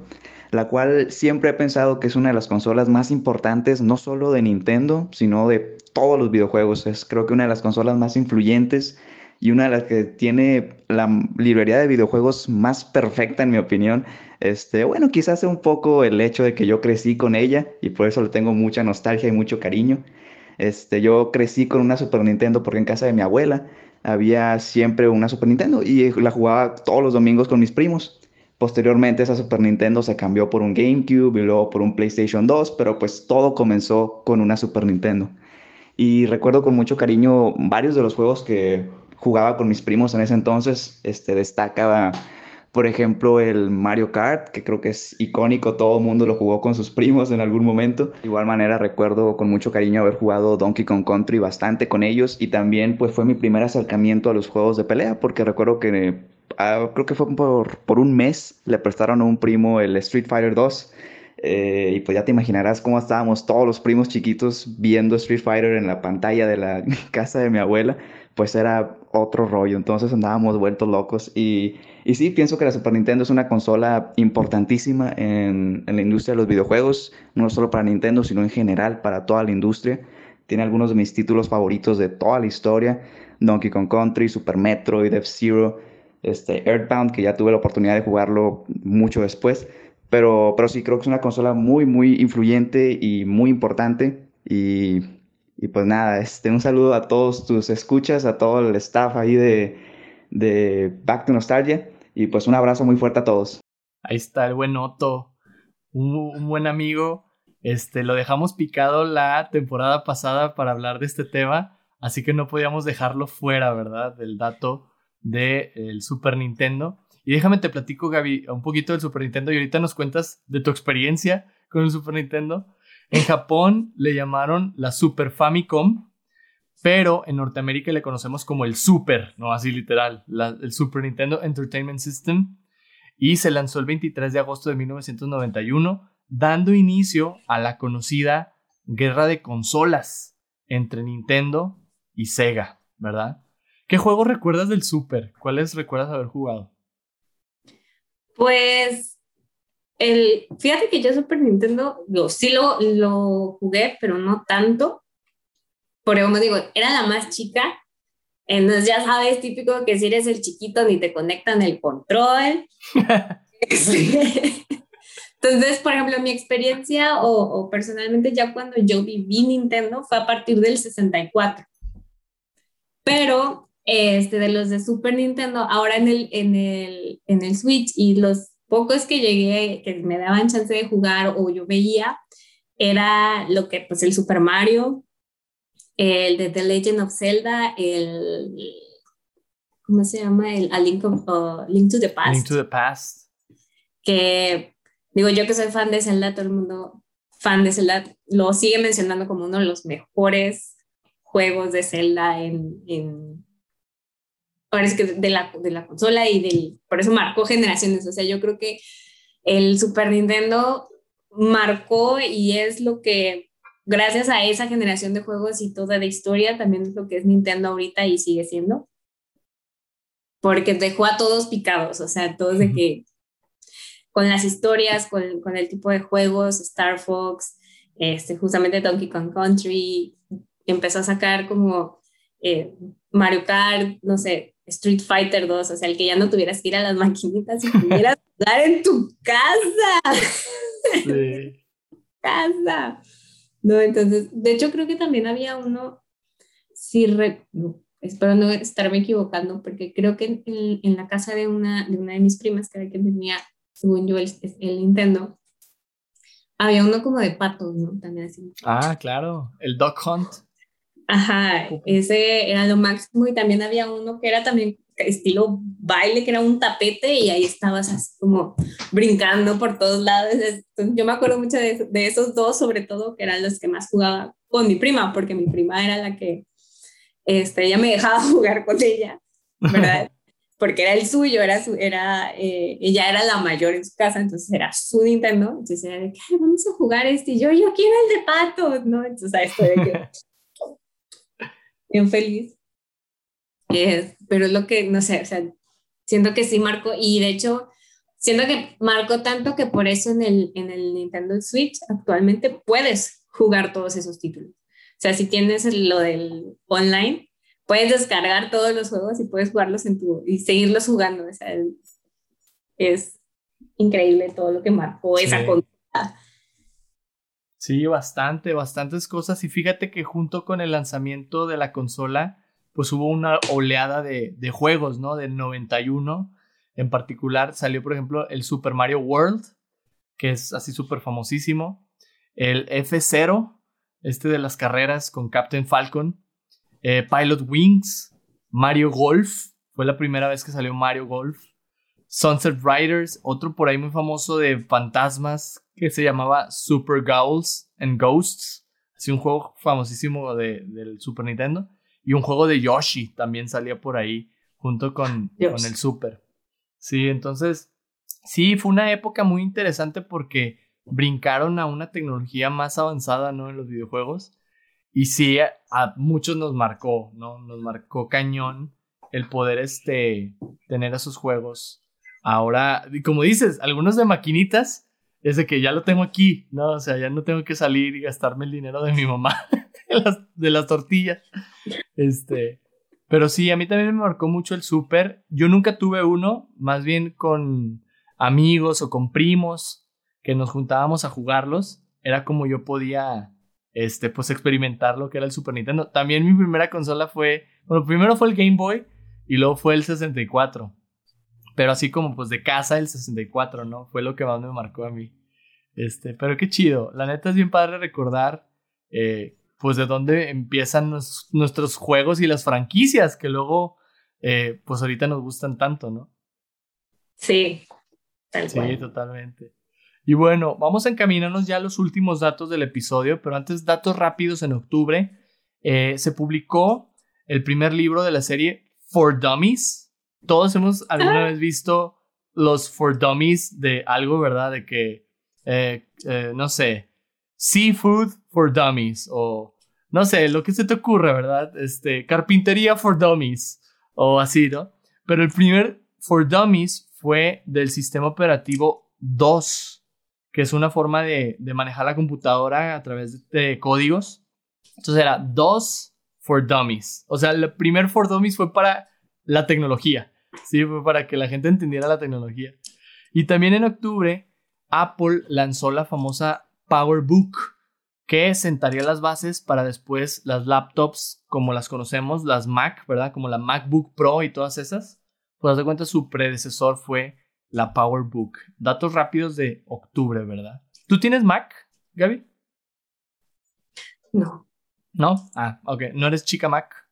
la cual siempre he pensado que es una de las consolas más importantes no solo de Nintendo, sino de todos los videojuegos. Es creo que una de las consolas más influyentes y una de las que tiene la librería de videojuegos más perfecta en mi opinión este, bueno, quizás sea un poco el hecho de que yo crecí con ella y por eso le tengo mucha nostalgia y mucho cariño. Este, yo crecí con una Super Nintendo porque en casa de mi abuela había siempre una Super Nintendo y la jugaba todos los domingos con mis primos. Posteriormente esa Super Nintendo se cambió por un GameCube y luego por un PlayStation 2, pero pues todo comenzó con una Super Nintendo. Y recuerdo con mucho cariño varios de los juegos que jugaba con mis primos en ese entonces. Este, destacaba por ejemplo, el Mario Kart, que creo que es icónico, todo el mundo lo jugó con sus primos en algún momento. De igual manera recuerdo con mucho cariño haber jugado Donkey Kong Country bastante con ellos y también pues fue mi primer acercamiento a los juegos de pelea porque recuerdo que ah, creo que fue por, por un mes le prestaron a un primo el Street Fighter 2 eh, y pues ya te imaginarás cómo estábamos todos los primos chiquitos viendo Street Fighter en la pantalla de la casa de mi abuela, pues era otro rollo, entonces andábamos vueltos locos y, y sí, pienso que la Super Nintendo es una consola importantísima en, en, la industria de los videojuegos, no solo para Nintendo, sino en general para toda la industria. Tiene algunos de mis títulos favoritos de toda la historia, Donkey Kong Country, Super Metroid, F-Zero, este, Earthbound, que ya tuve la oportunidad de jugarlo mucho después. Pero, pero sí, creo que es una consola muy, muy influyente y muy importante. Y, y pues nada, este, un saludo a todos tus escuchas, a todo el staff ahí de, de Back to Nostalgia. Y pues un abrazo muy fuerte a todos. Ahí está el buen Otto, un, un buen amigo. Este, lo dejamos picado la temporada pasada para hablar de este tema, así que no podíamos dejarlo fuera, ¿verdad? Del dato del el Super Nintendo. Y déjame te platico, Gaby, un poquito del Super Nintendo y ahorita nos cuentas de tu experiencia con el Super Nintendo. En Japón le llamaron la Super Famicom, pero en Norteamérica le conocemos como el Super, no así literal, el Super Nintendo Entertainment System. Y se lanzó el 23 de agosto de 1991, dando inicio a la conocida guerra de consolas entre Nintendo y Sega, ¿verdad? ¿Qué juegos recuerdas del Super? ¿Cuáles recuerdas haber jugado? Pues, el, fíjate que yo Super Nintendo lo, sí lo, lo jugué, pero no tanto. Por como digo, era la más chica. Entonces ya sabes, típico que si eres el chiquito ni te conectan el control. Entonces, por ejemplo, mi experiencia o, o, personalmente ya cuando yo viví Nintendo fue a partir del 64. Pero este, de los de Super Nintendo, ahora en el, en el, en el Switch y los pocos que llegué, que me daban chance de jugar o yo veía, era lo que, pues el Super Mario, el de The Legend of Zelda, el, ¿cómo se llama? El A Link, uh, Link to the Past. Link to the Past. Que, digo, yo que soy fan de Zelda, todo el mundo fan de Zelda, lo sigue mencionando como uno de los mejores juegos de Zelda en, en ahora es que de la, de la consola y del, por eso marcó generaciones. O sea, yo creo que el Super Nintendo marcó y es lo que, gracias a esa generación de juegos y toda la historia, también es lo que es Nintendo ahorita y sigue siendo. Porque dejó a todos picados, o sea, todos de que con las historias, con, con el tipo de juegos, Star Fox, este, justamente Donkey Kong Country, empezó a sacar como eh, Mario Kart, no sé, Street Fighter 2, o sea, el que ya no tuvieras que ir a las maquinitas y pudieras jugar en tu casa. Sí. casa. No, entonces, de hecho creo que también había uno, si espero no estarme equivocando, porque creo que en, en, la casa de una, de una de mis primas, que era que tenía, según yo, el, el Nintendo, había uno como de patos, ¿no? También así. Ah, claro, el Dog Hunt. Ajá, ese era lo máximo y también había uno que era también estilo baile, que era un tapete y ahí estabas así como brincando por todos lados. yo me acuerdo mucho de, de, esos dos, sobre todo, que eran los que más jugaba con mi prima, porque mi prima era la que, este, ella me dejaba jugar con ella, ¿verdad? porque era el suyo, era su, era, eh, ella era la mayor en su casa, entonces era su Nintendo, entonces era de que, vamos a jugar este, y yo, yo quiero el de patos, ¿no? Entonces, esto de que bien feliz. Es, pero es lo que, no sé, o sea, siento que sí marcó, y de hecho, siento que marcó tanto que por eso en el, en el Nintendo Switch actualmente puedes jugar todos esos títulos. O sea, si tienes lo del online, puedes descargar todos los juegos y puedes jugarlos en tu, y seguirlos jugando. O sea, es increíble todo lo que marcó esa consola. Sí, bastante, bastantes cosas. Y fíjate que junto con el lanzamiento de la consola, pues hubo una oleada de, de juegos, ¿no? Del 91. En particular salió, por ejemplo, el Super Mario World, que es así súper famosísimo. El F0, este de las carreras con Captain Falcon. Eh, Pilot Wings. Mario Golf. Fue la primera vez que salió Mario Golf. Sunset Riders, otro por ahí muy famoso de fantasmas que se llamaba Super Ghouls and Ghosts. Así un juego famosísimo de, del Super Nintendo. Y un juego de Yoshi también salía por ahí junto con, con el Super. Sí, entonces, sí, fue una época muy interesante porque brincaron a una tecnología más avanzada, ¿no? En los videojuegos. Y sí, a, muchos nos marcó, ¿no? Nos marcó cañón el poder este, tener esos juegos. Ahora, como dices, algunos de maquinitas es de que ya lo tengo aquí, ¿no? O sea, ya no tengo que salir y gastarme el dinero de mi mamá de, las, tortillas. Este, pero sí, a mí también me marcó mucho el súper. Yo nunca tuve uno, más bien con amigos o con primos que nos juntábamos a jugarlos. Era como yo podía, este, pues experimentar lo que era el Super Nintendo. También mi primera consola fue, bueno, primero fue el Game Boy y luego fue el 64 pero así como pues de casa el 64, ¿no? Fue lo que más me marcó a mí. Este, pero qué chido, la neta es bien padre recordar eh, pues de dónde empiezan nuestros juegos y las franquicias que luego eh, pues ahorita nos gustan tanto, ¿no? Sí, tal Sí, totalmente. Y bueno, vamos a encaminarnos ya a los últimos datos del episodio, pero antes datos rápidos en octubre. Eh, se publicó el primer libro de la serie For Dummies, todos hemos alguna vez visto los for dummies de algo, ¿verdad? De que, eh, eh, no sé, seafood for dummies o, no sé, lo que se te ocurre, ¿verdad? Este, carpintería for dummies o así, ¿no? Pero el primer For Dummies fue del sistema operativo 2, que es una forma de, manejar la computadora a través de, códigos. Entonces era 2 For Dummies. O sea, el primer For Dummies fue para la tecnología. Sí, fue para que la gente entendiera la tecnología. Y también en octubre, Apple lanzó la famosa PowerBook, que sentaría las bases para después las laptops como las conocemos, las Mac, ¿verdad? Como la MacBook Pro y todas esas. Pues de cuenta, su predecesor fue la PowerBook. Datos rápidos de octubre, ¿verdad? ¿Tú tienes Mac, Gaby? No. ¿No? Ah, ok. ¿No eres chica Mac?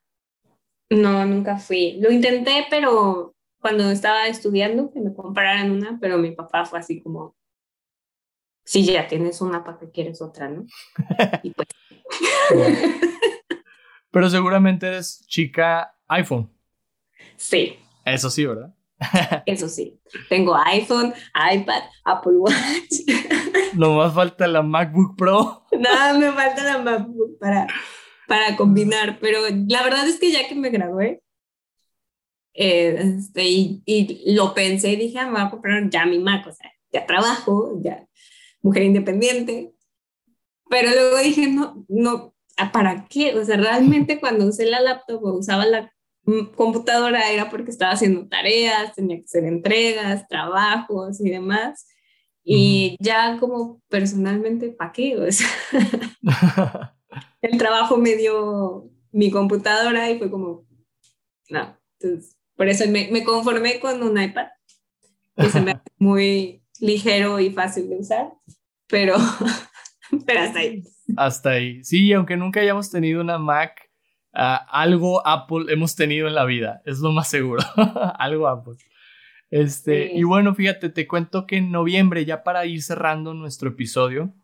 No, nunca fui. Lo intenté, pero cuando estaba estudiando, que me compraran una, pero mi papá fue así como, si ya tienes una, ¿para qué quieres otra, no? Pues pero seguramente eres chica iPhone. Sí. Eso sí, ¿verdad? Eso sí. Tengo iPhone, iPad, Apple Watch. No más falta la MacBook Pro. No, me falta la MacBook para, para combinar, pero la verdad es que ya que me gradué, este, y, lo pensé y dije, ah, me voy a comprar ya mi Mac, o sea, ya trabajo, ya mujer independiente, pero luego dije, no, no, ¿para qué? O sea, realmente cuando usé la laptop o usaba la computadora era porque estaba haciendo tareas, tenía que hacer entregas, trabajos y demás. Y ya como personalmente, ¿para qué? O sea, el trabajo me dio mi computadora y fue como, no, entonces por eso me, me conformé con un iPad, que se me hace muy ligero y fácil de usar, pero, pero hasta ahí. Hasta ahí. Sí, aunque nunca hayamos tenido una Mac, ah, algo Apple hemos tenido en la vida, es lo más seguro. algo Apple. Este, y bueno, fíjate, te cuento que en noviembre, ya para ir cerrando nuestro episodio,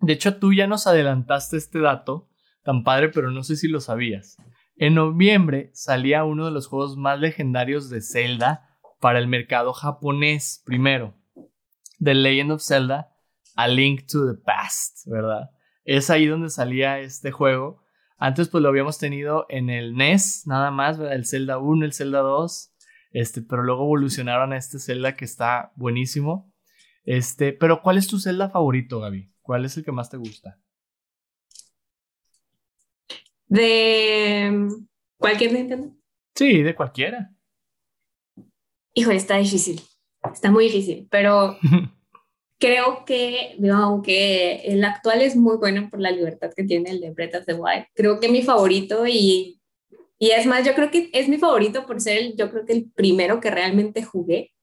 de hecho tú ya nos adelantaste este dato, tan padre, pero no sé si lo sabías. En noviembre salía uno de los juegos más legendarios de Zelda para el mercado japonés primero. The Legend of Zelda, A Link to the Past, ¿verdad? Es ahí donde salía este juego. Antes pues lo habíamos tenido en el NES, nada más, ¿verdad? El Zelda 1, el Zelda 2, este, pero luego evolucionaron a este Zelda que está buenísimo. Este, pero ¿cuál es tu Zelda favorito, Gaby? ¿Cuál es el que más te gusta? ¿De cualquier Nintendo? Sí, de cualquiera. Hijo, está difícil. Está muy difícil, pero creo que, aunque el actual es muy bueno por la libertad que tiene el de Breath of the Wild, creo que mi favorito y, y es más, yo creo que es mi favorito por ser, yo creo que el primero que realmente jugué,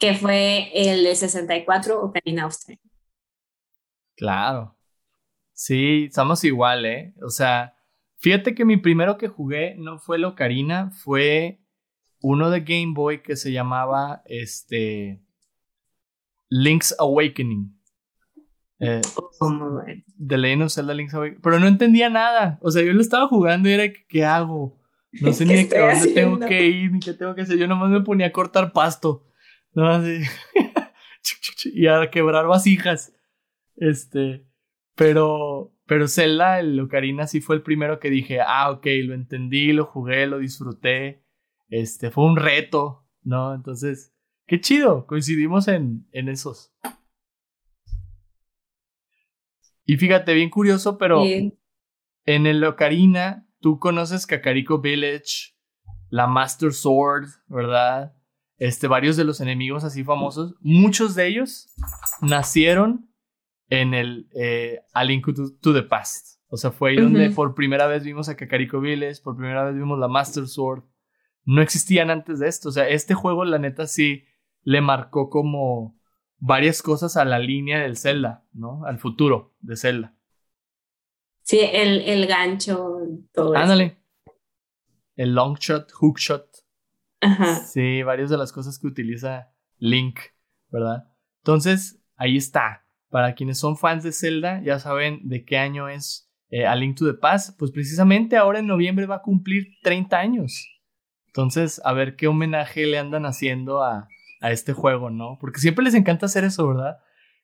que fue el de 64 Ocarina of Time. Claro. Sí, estamos igual, ¿eh? O sea, fíjate que mi primero que jugué no fue el Ocarina, fue uno de Game Boy que se llamaba este Link's Awakening. Eh, oh, The Legend of Zelda Link's Awakening. Pero no entendía nada. O sea, yo lo estaba jugando y era, ¿qué hago? No sé ni a dónde tengo que ir, ni qué tengo que hacer. Yo nomás me ponía a cortar pasto. No, así. y a quebrar vasijas. Este. Pero, pero Zelda, el Ocarina sí fue el primero que dije, ah, ok, lo entendí, lo jugué, lo disfruté. Este, fue un reto, ¿no? Entonces, qué chido, coincidimos en, en esos. Y fíjate, bien curioso, pero en el Ocarina, tú conoces Kakariko Village, la Master Sword, ¿verdad? Este, varios de los enemigos así famosos, muchos de ellos nacieron en el eh, A Link to, the Past. O sea, fue ahí donde por primera vez vimos a Kakariko Village, por primera vez vimos la Master Sword. No existían antes de esto. O sea, este juego, la neta, sí le marcó como varias cosas a la línea del Zelda, ¿no? Al futuro de Zelda. Sí, el, el gancho, todo Ándale. El long shot, hook shot. Ajá. Sí, varias de las cosas que utiliza Link, ¿verdad? Entonces, ahí está. Para quienes son fans de Zelda, ya saben de qué año es eh, A Link to the Past. Pues precisamente ahora en noviembre va a cumplir 30 años. Entonces, a ver qué homenaje le andan haciendo a, a este juego, ¿no? Porque siempre les encanta hacer eso, ¿verdad?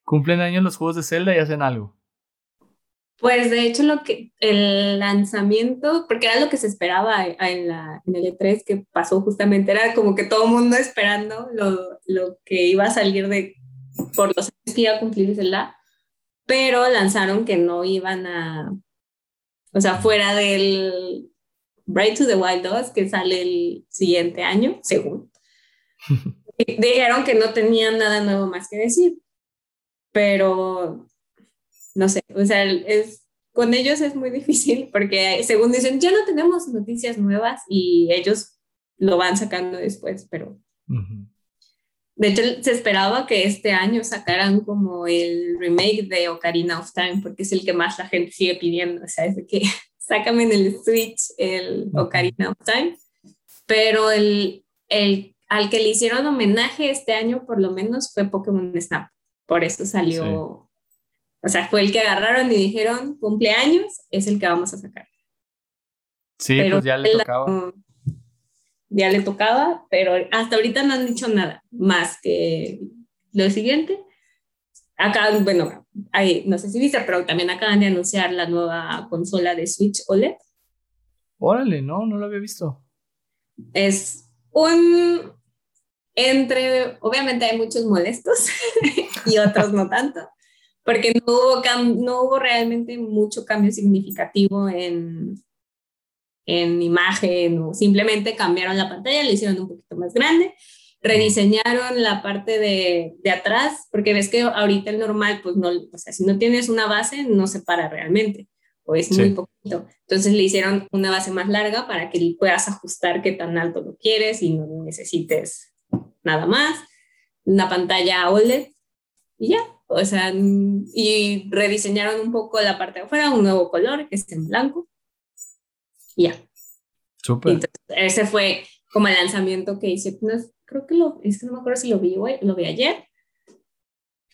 Cumplen años los juegos de Zelda y hacen algo. Pues de hecho lo que el lanzamiento, porque era lo que se esperaba en, la, en el E3 que pasó justamente, era como que todo el mundo esperando lo, lo, que iba a salir de por los años que iba a cumplir Zelda, pero lanzaron que no iban a, o sea, fuera del Bright to the Wild 2 que sale el siguiente año, según. Dijeron que no tenían nada nuevo más que decir, pero no sé, o sea, es, con ellos es muy difícil porque según dicen, ya no tenemos noticias nuevas y ellos lo van sacando después, pero... De hecho, se esperaba que este año sacaran como el remake de Ocarina of Time, porque es el que más la gente sigue pidiendo, o sea, es de que sácame en el Switch el Ocarina of Time, pero el, el, al que le hicieron homenaje este año por lo menos fue Pokémon Snap, por eso salió o sea, fue el que agarraron y dijeron, cumpleaños, es el que vamos a sacar. Sí, pues ya le tocaba. Ya le tocaba, pero hasta ahorita no han dicho nada más que lo siguiente. Acá, bueno, hay, no sé si viste, pero también acaban de anunciar la nueva consola de Switch OLED. Órale, no, no lo había visto. Es un entre, obviamente hay muchos molestos y otros no tanto, porque no hubo, no hubo realmente mucho cambio significativo en, en imagen o simplemente cambiaron la pantalla, la hicieron un poquito más grande, rediseñaron la parte de, de, atrás, porque ves que ahorita el normal, pues no, o sea, si no tienes una base, no se para realmente, o es muy poquito. Entonces le hicieron una base más larga para que puedas ajustar qué tan alto lo quieres y no necesites nada más. Una pantalla OLED y ya, o sea, y rediseñaron un poco la parte de afuera, un nuevo color que es en blanco. Y ya. Súper. ese fue como el lanzamiento que hice. creo que lo, es que no me acuerdo si lo vi hoy, lo vi ayer.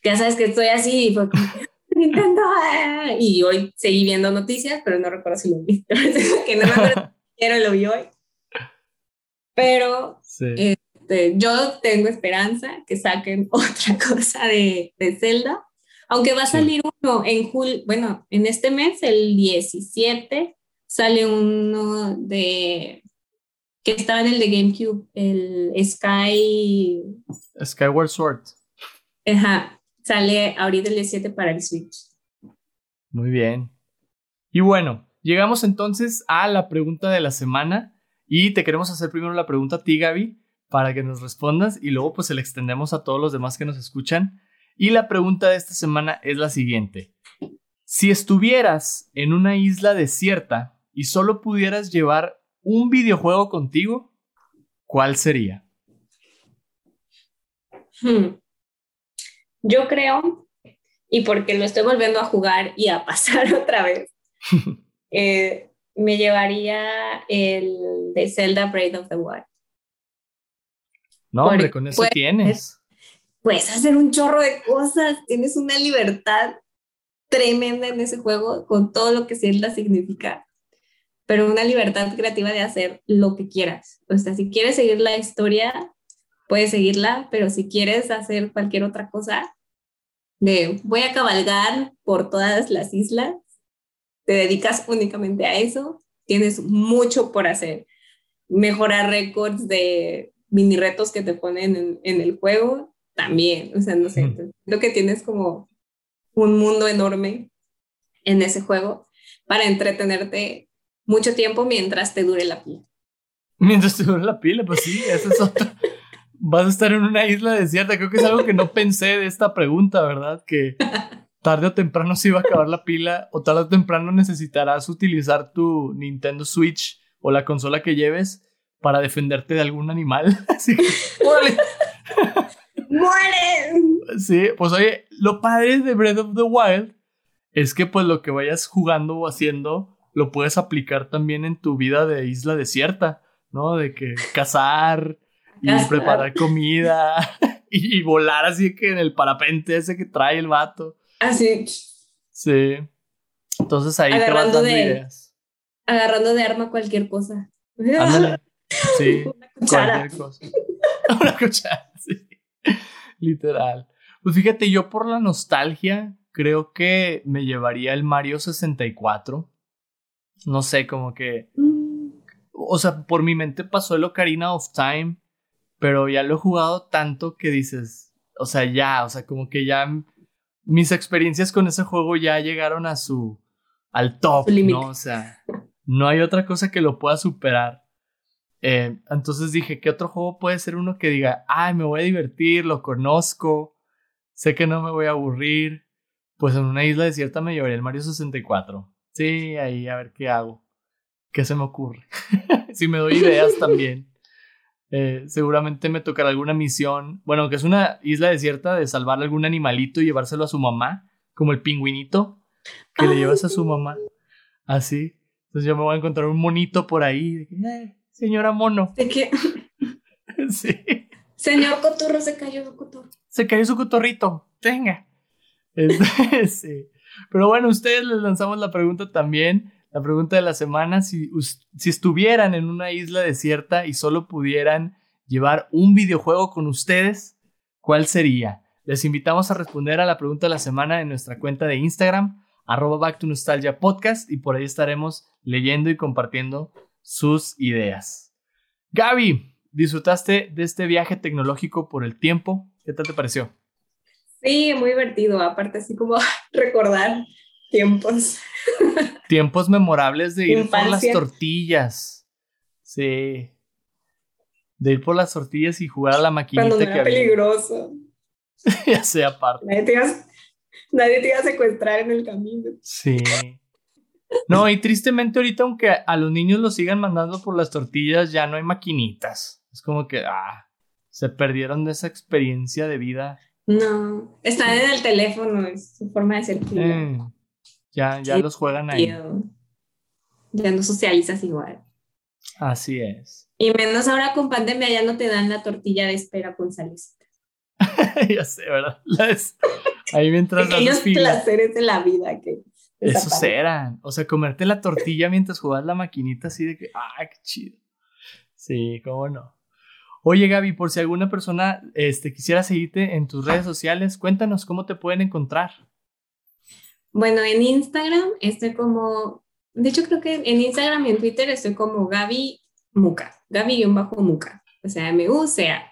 Ya sabes que estoy así y fue como, Nintendo. Ah", y hoy seguí viendo noticias, pero no recuerdo si lo vi. que no me acuerdo si lo vi hoy. Pero sí. Este, yo tengo esperanza que saquen otra cosa de, de Zelda, aunque va a salir uno en julio, bueno, en este mes, el 17, sale uno de que estaba en el de GameCube, el Sky. Skyward Sword. Ajá, sale ahorita el 17 para el Switch. Muy bien. Y bueno, llegamos entonces a la pregunta de la semana. Y te queremos hacer primero la pregunta a ti, Gaby para que nos respondas y luego pues se le extendemos a todos los demás que nos escuchan. Y la pregunta de esta semana es la siguiente. Si estuvieras en una isla desierta y solo pudieras llevar un videojuego contigo, ¿cuál sería? Hmm. Yo creo, y porque lo estoy volviendo a jugar y a pasar otra vez, eh, me llevaría el de Zelda Breath of the Wild. No, hombre, con eso tienes. Puedes hacer un chorro de cosas, tienes una libertad tremenda en ese juego con todo lo que Zelda significa, pero una libertad creativa de hacer lo que quieras. O sea, si quieres seguir la historia, puedes seguirla, pero si quieres hacer cualquier otra cosa, de voy a cabalgar por todas las islas, te dedicas únicamente a eso, tienes mucho por hacer. Mejorar récords de mini retos que te ponen en, el juego, también, o sea, no sé, creo que tienes como un mundo enorme en ese juego para entretenerte mucho tiempo mientras te dure la pila. Mientras te dure la pila, pues sí, eso es otro. Vas a estar en una isla desierta, creo que es algo que no pensé de esta pregunta, ¿verdad? Que tarde o temprano se iba a acabar la pila o tarde o temprano necesitarás utilizar tu Nintendo Switch o la consola que lleves para defenderte de algún animal. Así que, ¡Muere! Sí, pues oye, lo padre de Breath of the Wild es que pues lo que vayas jugando o haciendo lo puedes aplicar también en tu vida de isla desierta, ¿no? De que cazar y preparar comida y, volar así que en el parapente ese que trae el vato. Así. Sí. Entonces ahí te vas dando ideas. Agarrando de arma cualquier cosa. Sí, cualquier cosa. Una cuchara, sí. Literal. Pues fíjate, yo por la nostalgia, creo que me llevaría el Mario 64. No sé, como que... Mm. O sea, por mi mente pasó el Ocarina of Time, pero ya lo he jugado tanto que dices, o sea, ya, o sea, como que ya mis experiencias con ese juego ya llegaron a su, al top, ¿no? O sea, no hay otra cosa que lo pueda superar. Eh, entonces dije, ¿qué otro juego puede ser uno que diga, ay, me voy a divertir, lo conozco, sé que no me voy a aburrir? Pues en una isla desierta me llevaría el Mario 64. Sí, ahí a ver qué hago. ¿Qué se me ocurre? si me doy ideas también. Eh, seguramente me tocará alguna misión. Bueno, que es una isla desierta de salvar algún animalito y llevárselo a su mamá, como el pingüinito que le llevas a su mamá. Así. Entonces yo me voy a encontrar un monito por ahí. Eh, señora mono. ¿De qué? sí. Señor cotorro, se cayó su cotorro. Se cayó su cotorrito. Venga. Este, sí. Pero bueno, ustedes les lanzamos la pregunta también. La pregunta de la semana, si, si estuvieran en una isla desierta y solo pudieran llevar un videojuego con ustedes, ¿cuál sería? Les invitamos a responder a la pregunta de la semana en nuestra cuenta de Instagram, arroba Back to Nostalgia Podcast, y por ahí estaremos leyendo y compartiendo sus ideas. Gaby, ¿disfrutaste de este viaje tecnológico por el tiempo? ¿Qué tal te pareció? Sí, muy divertido, aparte así como recordar tiempos. Tiempos memorables de ir por las tortillas. Sí. De ir por las tortillas y jugar a la maquinita Cuando no era peligroso. ya sea aparte. Nadie te, iba, nadie te iba a secuestrar en el camino. Sí. No, y tristemente ahorita, aunque a los niños los sigan mandando por las tortillas, ya no hay maquinitas. Es como que, ah, se perdieron de esa experiencia de vida. No, están en el teléfono, es su forma de ser. Eh. Ya, ya los juegan ahí. Ya no socializas igual. Así es. Y menos ahora con pandemia ya no te dan la tortilla de espera con salecita. ya sé, ¿verdad? Ahí mientras Pequeños placeres de la vida que... Esos eran. O sea, comerte la tortilla mientras jugabas la maquinita así de que, ah, qué chido. Sí, cómo no. Oye, Gaby, por si alguna persona este, quisiera seguirte en tus redes sociales, cuéntanos cómo te pueden encontrar. Bueno, en Instagram estoy como, de hecho creo que en Instagram y en Twitter estoy como Gaby Muca, Gaby-Muca, o sea, M-U-C-A.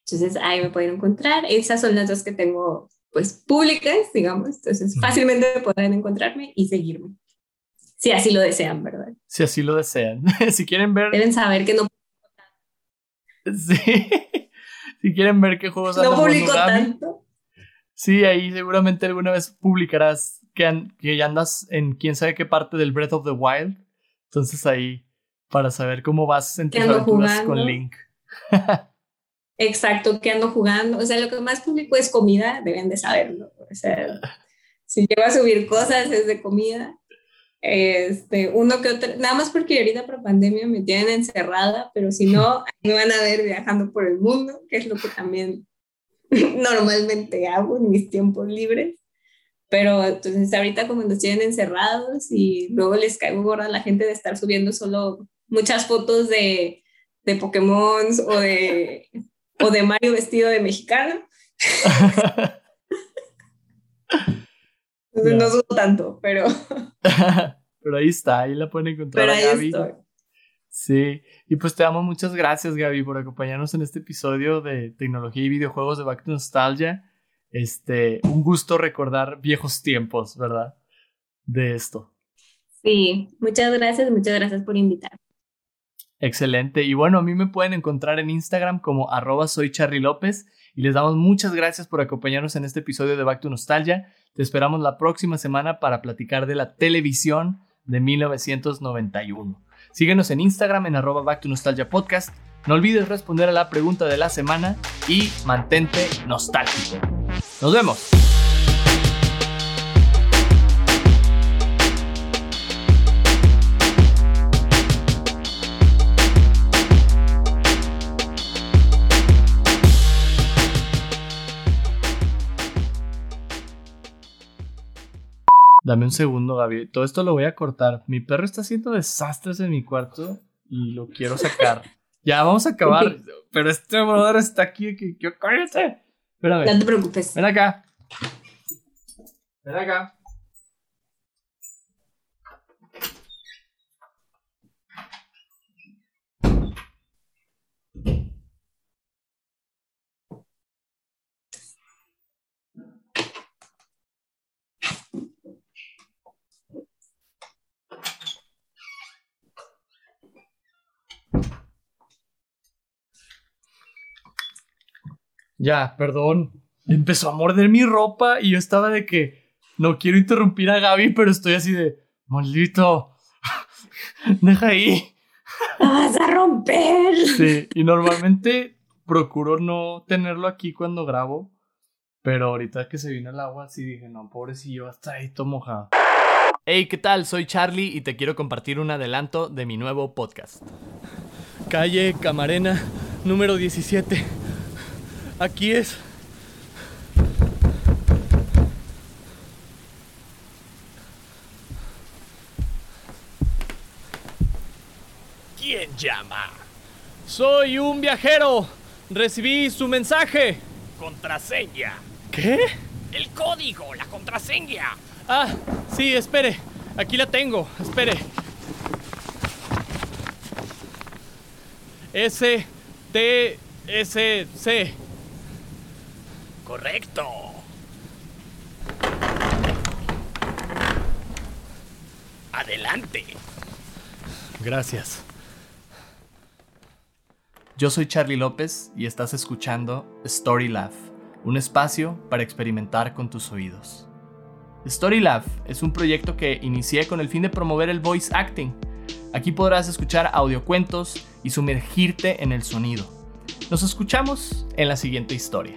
Entonces ahí me pueden encontrar. Esas son las dos que tengo pues públicas, digamos, entonces fácilmente podrán encontrarme y seguirme. Si así lo desean, ¿verdad? Si así lo desean. si quieren ver... Deben saber que no... Sí. si quieren ver qué juegos... No publico tanto. Sí, ahí seguramente alguna vez publicarás que, que ya andas en quién sabe qué parte del Breath of the Wild. Entonces ahí, para saber cómo vas en tus aventuras con Link. Exacto, que ando jugando. O sea, lo que más publico es comida, deben de saberlo. O sea, si llego a subir cosas es de comida. Este, uno que otro, nada más porque ahorita por pandemia me tienen encerrada, pero si no, me van a ver viajando por el mundo, que es lo que también normalmente hago en mis tiempos libres. Pero entonces ahorita como nos tienen encerrados y luego les caigo gorda a la gente de estar subiendo solo muchas fotos de, de Pokémon o de, o de Mario vestido de mexicano. entonces no subo tanto, pero... pero ahí está, ahí la pueden encontrar. Pero ahí estoy. Sí, y pues te damos muchas gracias Gaby por acompañarnos en este episodio de tecnología y videojuegos de Back to Nostalgia. Este, un gusto recordar viejos tiempos, ¿verdad? De esto. Sí, muchas gracias, muchas gracias por invitar. Excelente. Y bueno, a mí me pueden encontrar en Instagram como arroba soy Charlie López y les damos muchas gracias por acompañarnos en este episodio de Back to Nostalgia. Te esperamos la próxima semana para platicar de la televisión de 1991. Síguenos en Instagram en arroba back to nostalgia podcast. No olvides responder a la pregunta de la semana y mantente nostálgico. Nos vemos. Dame un segundo, Gaby. Todo esto lo voy a cortar. Mi perro está haciendo desastres en mi cuarto y lo quiero sacar. ya, vamos a acabar. Pero este brother está aquí. Que, que cállate. Espérame. No te preocupes. Ven acá. Ven acá. Ya, perdón. Empezó a morder mi ropa y yo estaba de que no quiero interrumpir a Gaby, pero estoy así de, maldito, deja ahí. vas a romper! Sí, y normalmente procuro no tenerlo aquí cuando grabo, pero ahorita que se vino el agua, sí dije, no, pobrecillo, hasta ahí todo mojado. Hey, ¿qué tal? Soy Charlie y te quiero compartir un adelanto de mi nuevo podcast. Calle Camarena, número 17. Aquí es. ¿Quién llama? Soy un viajero. Recibí su mensaje. Contraseña. ¿Qué? El código, la contraseña. Ah, sí, espere. Aquí la tengo. Espere. S T S C. Correcto. Adelante. Gracias. Yo soy Charlie López y estás escuchando Story Lab, un espacio para experimentar con tus oídos. Story Lab es un proyecto que inicié con el fin de promover el voice acting. Aquí podrás escuchar audiocuentos y sumergirte en el sonido. Nos escuchamos en la siguiente historia.